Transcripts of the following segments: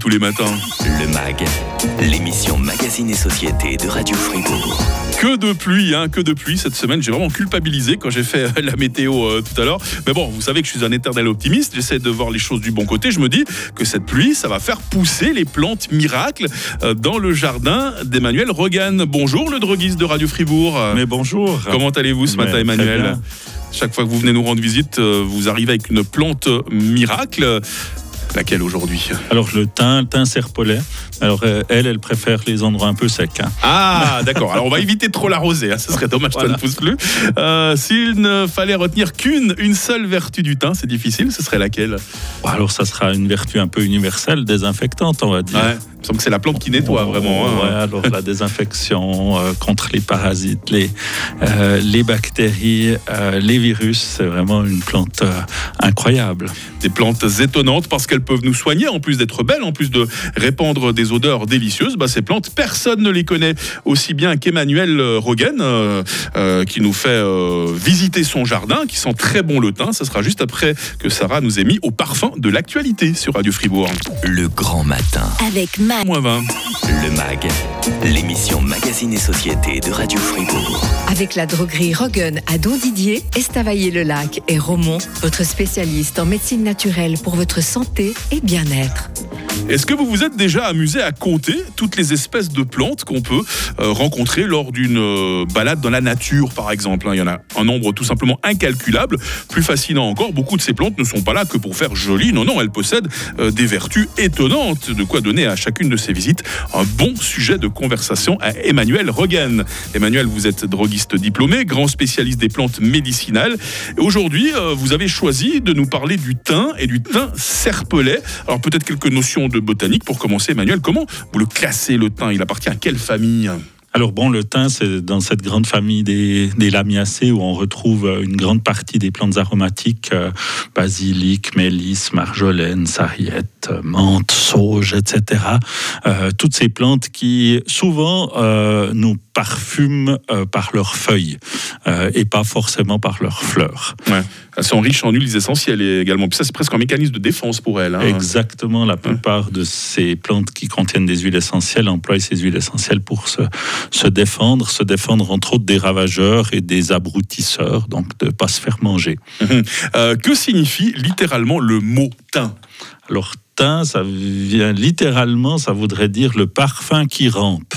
tous les matins. Le MAG, l'émission Magazine et Société de Radio Fribourg. Que de pluie, hein, que de pluie cette semaine. J'ai vraiment culpabilisé quand j'ai fait la météo euh, tout à l'heure. Mais bon, vous savez que je suis un éternel optimiste. J'essaie de voir les choses du bon côté. Je me dis que cette pluie, ça va faire pousser les plantes miracles euh, dans le jardin d'Emmanuel Rogan. Bonjour, le droguiste de Radio Fribourg. Mais bonjour. Comment allez-vous ce Mais matin, Emmanuel. Chaque fois que vous venez nous rendre visite, euh, vous arrivez avec une plante miracle. Laquelle aujourd'hui Alors le thym, le thym serpolet. Alors euh, elle, elle préfère les endroits un peu secs. hein. Ah, d'accord. Alors, on va éviter de trop l'arroser. Hein. Ce serait dommage que ça Voilà. ne pousse plus. Euh, S'il ne fallait retenir qu'une, une seule vertu du thym, c'est difficile. Ce serait laquelle? Alors ça sera une vertu un peu universelle, désinfectante, on va dire. Ouais. Il me semble que c'est la plante qui nettoie vraiment. hein. Ouais, alors la désinfection euh, contre les parasites, les, euh, les bactéries, euh, les virus, c'est vraiment une plante euh, incroyable. Des plantes étonnantes parce qu'elles peuvent nous soigner, en plus d'être belles, en plus de répandre des odeurs délicieuses. Bah, ces plantes, personne ne les connaît aussi bien qu'Emmanuel Rogen, euh, euh, qui nous fait euh, visiter son jardin, qui sent très bon le thym. Ce sera juste après que Sarah nous ait mis au parfum de l'actualité sur Radio Fribourg. Le grand matin. Avec Mag. Moins 20. Le MAG, l'émission Magazine et Société de Radio Fribourg. Avec la droguerie Rogan à Don Didier, Estavayer-le-Lac et Romont, votre spécialiste en médecine naturelle pour votre santé et bien-être. Est-ce que vous vous êtes déjà amusé à compter toutes les espèces de plantes qu'on peut euh, rencontrer lors d'une euh, balade dans la nature, par exemple hein? Il y en a un nombre tout simplement incalculable. Plus fascinant encore, beaucoup de ces plantes ne sont pas là que pour faire joli. Non, non, elles possèdent euh, des vertus étonnantes. De quoi donner à chacune de ces visites un bon sujet de conversation à Emmanuel Rogan. Emmanuel, vous êtes droguiste diplômé, grand spécialiste des plantes médicinales. Aujourd'hui, vous avez choisi de nous parler du thym et du thym serpelet. Alors peut-être quelques notions de botanique pour commencer, Emmanuel. Comment vous le classez le thym? Il appartient à quelle famille? Alors bon, le thym, c'est dans cette grande famille des, des lamiacées où on retrouve euh, une grande partie des plantes aromatiques, euh, basilic, mélisse, marjolaine, sarriette, menthe, sauge, etc. Euh, toutes ces plantes qui souvent euh, nous parfument euh, par leurs feuilles et pas forcément par leurs fleurs. Elles sont riches en huiles essentielles également. Puis ça, c'est presque un mécanisme de défense pour elles. hein. Exactement, la plupart de ces plantes qui contiennent des huiles essentielles emploient ces huiles essentielles pour se, se défendre, se défendre entre autres des ravageurs et des abroutisseurs, donc de ne pas se faire manger. Que signifie littéralement le mot thym? Alors, ça vient littéralement, ça voudrait dire le parfum qui rampe.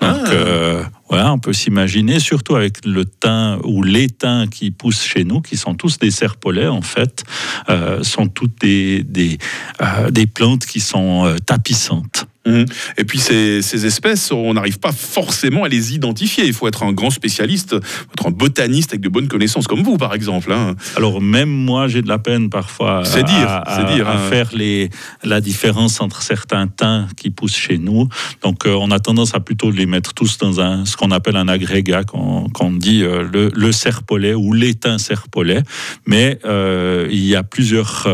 Donc, Ah. euh, voilà, on peut s'imaginer, surtout avec le thym ou les thym qui poussent chez nous, qui sont tous des serpolets en fait, euh, sont toutes des, des, euh, des plantes qui sont tapissantes. Mhm. Et puis ces, ces espèces, on n'arrive pas forcément à les identifier. Il faut être un grand spécialiste, être un botaniste avec de bonnes connaissances, comme vous par exemple. hein. Alors même moi, j'ai de la peine parfois à, C'est dire, à- c'est dire, à hein. faire les, la différence entre certains thym qui poussent chez nous. Donc euh, on a tendance à plutôt les mettre tous dans un, ce qu'on appelle un agrégat, qu'on dit euh, le, le serpolet ou thym serpolet. Mais euh, il y a plusieurs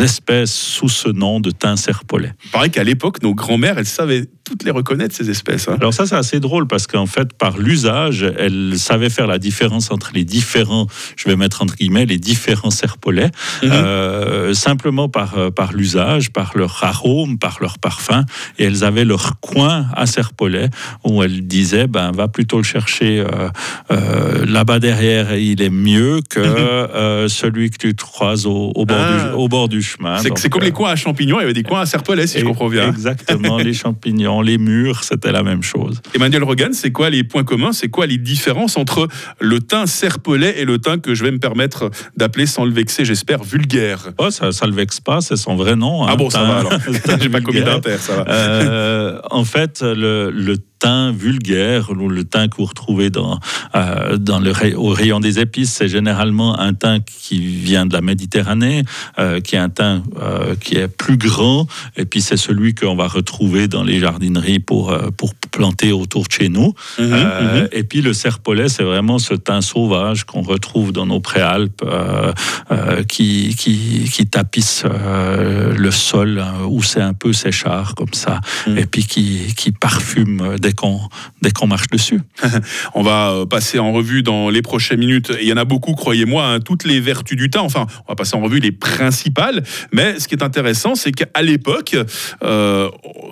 espèces sous ce nom de thym serpolet. Il paraît qu'à l'époque, nos grands-mères, elles savaient toutes les reconnaître, ces espèces. hein. Alors ça, c'est assez drôle parce qu'en fait, par l'usage, elle savait faire la différence entre les différents, je vais mettre entre guillemets, les différents serpolets, Mhm. euh, simplement par, euh, par l'usage, par leur arôme, par leur parfum. Et elles avaient leur coin à serpolet où elles disaient, ben, va plutôt le chercher euh, euh, là-bas derrière, il est mieux que euh, celui que tu croises au, au bord, Ah. du, au bord du chemin. C'est comme les coins à champignons, il y avait des coins à serpolets, si je et- comprends bien. Exactement, les champignons, les murs, c'était la même chose. Emmanuel Rogan, c'est quoi les points communs? C'est quoi les différences entre le thym serpolet et le thym que je vais me permettre d'appeler sans le vexer, j'espère, vulgaire? Oh, ça, ça le vexe pas, c'est son vrai nom. Ah hein, bon, ça va alors. J'ai pas commis d'inter, ça va. Euh, en fait, le, le thym vulgaire, le thym que vous retrouvez dans, euh, dans le, au rayon des épices, c'est généralement un thym qui vient de la Méditerranée, euh, qui est un thym euh, qui est plus grand, et puis c'est celui qu'on va retrouver dans les jardineries pour, euh, pour planter autour de chez nous. Mhm, mhm. Et puis le serpolet, c'est vraiment ce thym sauvage qu'on retrouve dans nos préalpes, qui, qui, qui tapisse le sol, hein, où c'est un peu séchard comme ça, Mhm. et puis qui, qui parfume dès qu'on dès qu'on marche dessus. on va passer en revue dans les prochaines minutes. Il y en a beaucoup, croyez-moi, hein, toutes les vertus du thym. Enfin, on va passer en revue les principales. Mais ce qui est intéressant, c'est qu'à l'époque,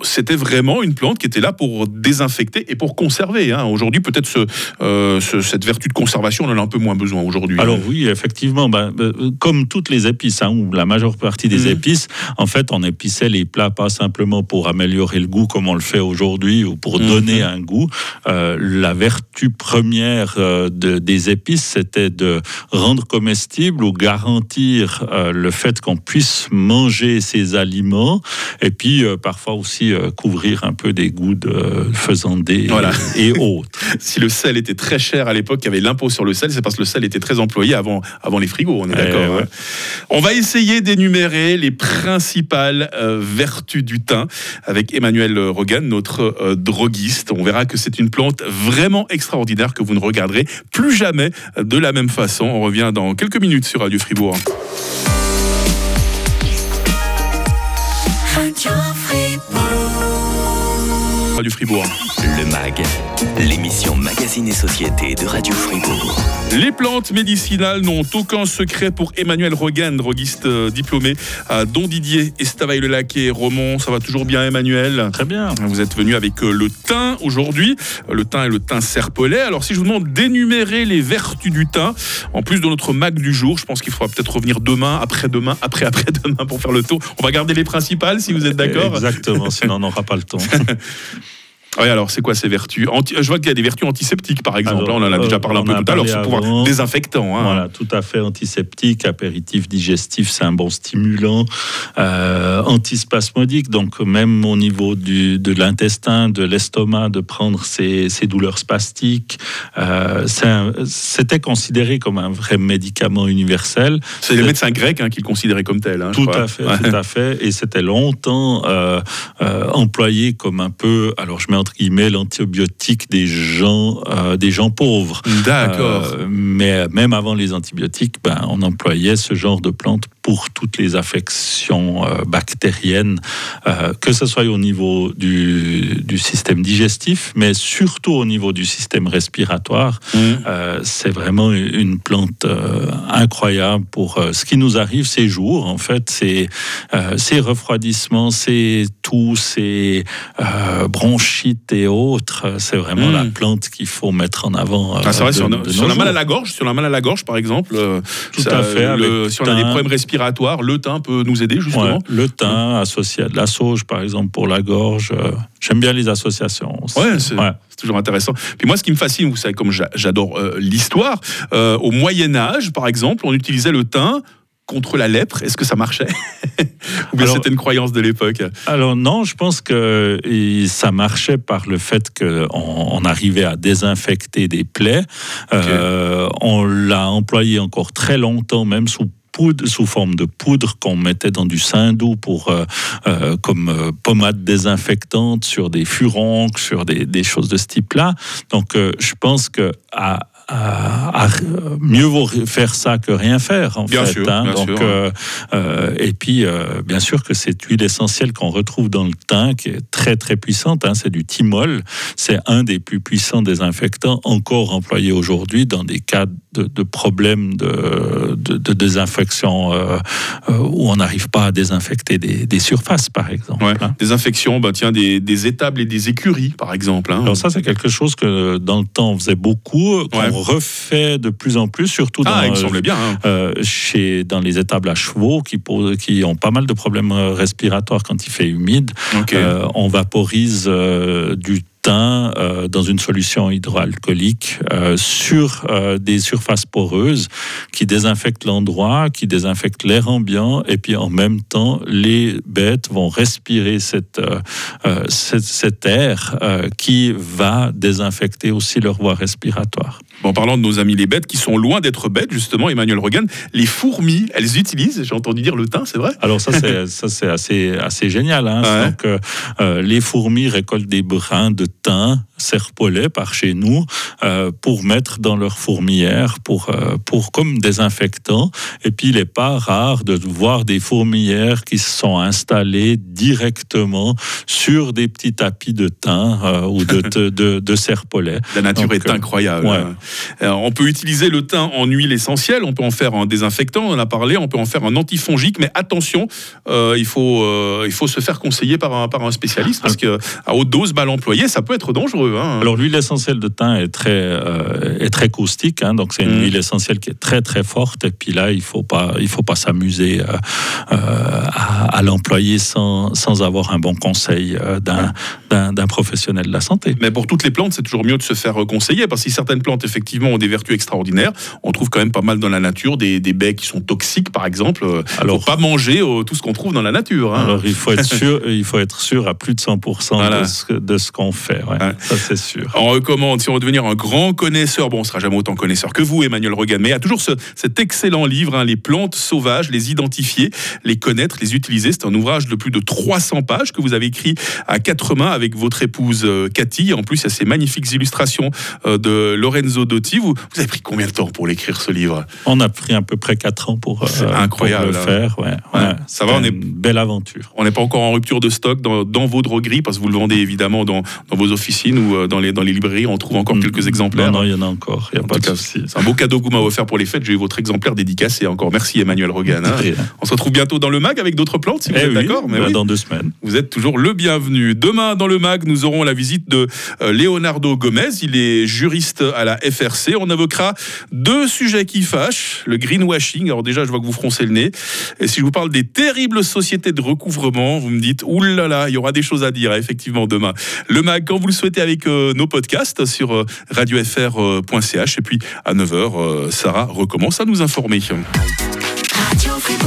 c'était vraiment une plante qui était là pour désinfecter et pour conserver. Hein. Aujourd'hui, peut-être ce, cette vertu de conservation, on en a un peu moins besoin aujourd'hui. Alors oui, effectivement, ben, comme toutes les épices, hein, ou la majeure partie des mmh. épices, en fait, on épissait les plats pas simplement pour améliorer le goût comme on le fait aujourd'hui ou pour mhm. donner un goût. Euh, la vertu première euh, de, des épices, c'était de rendre comestible ou garantir euh, le fait qu'on puisse manger ces aliments et puis parfois aussi couvrir un peu des goûts de faisandé et, autres. si le sel était très cher à l'époque, il y avait l'impôt sur le sel, c'est parce que le sel était très employé avant, avant les frigos, on est eh d'accord. Hein. On va essayer d'énumérer les principales vertus du thym avec Emmanuel Rogan, notre euh, droguiste. On verra que c'est une plante vraiment extraordinaire que vous ne regarderez plus jamais de la même façon. On revient dans quelques minutes sur Radio Fribourg. Radio Fribourg. Radio Fribourg. Le MAG, l'émission Magazine et Société de Radio Fribourg. Les plantes médicinales n'ont aucun secret pour Emmanuel Rogan, droguiste euh, diplômé à Don Didier, Estavayer-le-Lac et Romont. Ça va toujours bien, Emmanuel? Très bien. Vous êtes venu avec euh, le thym aujourd'hui, le thym et le thym serpolet. Alors, si je vous demande d'énumérer les vertus du thym, en plus de notre mag du jour, je pense qu'il faudra peut-être revenir demain, après-demain, après après-demain pour faire le tour. On va garder les principales, si vous êtes d'accord? Exactement, sinon on n'aura pas le temps. Oui, alors c'est quoi ces vertus Je vois qu'il y a des vertus antiseptiques, par exemple. on en a déjà parlé un peu tout à l'heure, ce pouvoir désinfectant. Hein. Voilà, tout à fait antiseptique, apéritif, digestif, c'est un bon stimulant. Euh, antispasmodique, donc même au niveau du, de l'intestin, de l'estomac, de prendre ces, ces douleurs spastiques. Euh, C'était considéré comme un vrai médicament universel. C'est les médecins grecs hein, qui le considéraient comme tel. Hein, tout à fait, tout à fait. Et c'était longtemps euh, euh, employé comme un peu. Alors je mets entre guillemets l'antibiotique des gens, euh, des gens pauvres. D'accord. Euh, mais même avant les antibiotiques, ben, on employait ce genre de plantes pour toutes les affections euh, bactériennes, euh, que ce soit au niveau du, du, système digestif, mais surtout au niveau du système respiratoire. Mmh. Euh, c'est vraiment une plante incroyable pour ce qui nous arrive ces jours. En fait, c'est ces refroidissements, c'est tout, ces bronchites et autres. C'est vraiment mmh. la plante qu'il faut mettre en avant. Ah, c'est vrai, sur, la mal à la gorge, sur la mal à la gorge, par exemple. Tout à fait. Le, si on a des problèmes respiratoires le thym peut nous aider justement. le thym associé à de la sauge, par exemple, pour la gorge. Euh, j'aime bien les associations. Ouais, c'est toujours intéressant. Puis moi, ce qui me fascine, vous savez, comme j'adore euh, l'histoire, euh, au Moyen Âge, par exemple, on utilisait le thym contre la lèpre Est-ce que ça marchait? Ou bien c'était une croyance de l'époque? Alors non, je pense que ça marchait par le fait qu'on on arrivait à désinfecter des plaies. on l'a employé encore très longtemps, même sous poudre, sous forme de poudre qu'on mettait dans du doux pour euh, euh, comme euh, pommade désinfectante sur des furoncles, sur des, des choses de ce type-là. Donc je pense que à, à, mieux vaut faire ça que rien faire en bien fait. Sûr, hein. Donc, euh, euh, et puis euh, bien sûr que cette huile essentielle qu'on retrouve dans le thym, qui est très très puissante, hein, c'est du thymol. C'est un des plus puissants désinfectants encore employé aujourd'hui dans des cas de, de problèmes de, de, de désinfection où on n'arrive pas à désinfecter des, des surfaces, par exemple. Ouais. Hein. Des infections, bah, tiens, des, des, étables et des écuries, par exemple. Alors ça, c'est quelque chose que dans le temps on faisait beaucoup refait de plus en plus, surtout ah, dans, bien, hein. euh, chez, dans les étables à chevaux qui, qui ont pas mal de problèmes euh, respiratoires quand il fait humide. Euh, on vaporise du thym dans une solution hydroalcoolique sur des surfaces poreuses qui désinfectent l'endroit, qui désinfectent l'air ambiant et puis en même temps les bêtes vont respirer cette, cet, cet, air qui va désinfecter aussi leur voie respiratoire. En parlant de nos amis les bêtes, qui sont loin d'être bêtes, justement, Emmanuel Rogan, les fourmis, elles utilisent, j'ai entendu dire le thym, c'est vrai Alors ça, c'est assez assez génial. Hein. Ouais. Donc, euh, euh, les fourmis récoltent des brins de thym serpolet par chez nous euh, pour mettre dans leur fourmilière pour euh, pour comme désinfectant. Et puis il n'est pas rare de voir des fourmilières qui se sont installées directement sur des petits tapis de thym euh, ou de, de, de, de serpolet. La nature Donc, est incroyable. ouais. Euh, on peut utiliser le thym en huile essentielle, on peut en faire un désinfectant, on en a parlé, on peut en faire un antifongique, mais attention, euh, il, faut, euh, il faut se faire conseiller par un, par un spécialiste parce que à haute dose mal employée, ça peut être dangereux. hein. Alors l'huile essentielle de thym est très euh, est très caustique, hein, donc c'est une Mm. huile essentielle qui est très très forte. Et puis là, il faut pas il faut pas s'amuser à, à l'employer sans, sans avoir un bon conseil d'un professionnel de la santé. Mais pour toutes les plantes, c'est toujours mieux de se faire conseiller parce que si certaines plantes, effectivement, ont des vertus extraordinaires, on trouve quand même pas mal dans la nature des, des baies qui sont toxiques, par exemple. Euh, Alors- faut pas manger euh, tout ce qu'on trouve dans la nature. hein. Alors il faut être sûr il faut être sûr à plus de 100% Voilà. de ce, que- de ce qu'on fait. ouais. Ouais. Ça c'est sûr. On recommande, si on veut devenir un grand connaisseur, bon, on sera jamais autant connaisseur que vous, Emmanuel Rogan, mais il y a toujours ce- cet excellent livre, hein, Les plantes sauvages, les identifier, les connaître, les utiliser. C'est un ouvrage de plus de 300 pages que vous avez écrit à quatre mains avec votre épouse euh, Cathy. En plus, il y a ces magnifiques illustrations de Lorenzo Dotti. Vous, vous avez pris combien de temps pour l'écrire, ce livre? On a pris à peu près 4 ans pour, euh, pour le hein. faire. Ouais, Ouais. ouais. Ça va, on est- une belle aventure. On n'est pas encore en rupture de stock dans, dans vos drogueries, parce que vous le vendez évidemment dans, dans vos officines ou euh, dans les, dans les librairies. On trouve encore quelques exemplaires. Non, non, il y en a encore. A En pas de. C'est un beau cadeau que vous m'avez offert pour les fêtes. J'ai eu votre exemplaire dédicacé encore. Merci Emmanuel Rogan. hein. On se retrouve bientôt dans le mag avec d'autres plantes, si vous Eh êtes oui, d'accord. Bah, oui, Dans deux semaines. Vous êtes toujours le bienvenu. Demain, dans le mag, nous aurons la visite de euh, Leonardo Gomez. Il est juriste à la On évoquera deux sujets qui fâchent. Le greenwashing. Alors déjà, je vois que vous froncez le nez. Et si je vous parle des terribles sociétés de recouvrement, vous me dites, oulala, il y aura des choses à dire, effectivement, demain. Le mag, quand vous le souhaitez, avec euh, nos podcasts sur euh, radiofr.ch. Et puis, à 9h, Sarah recommence à nous informer. Radio.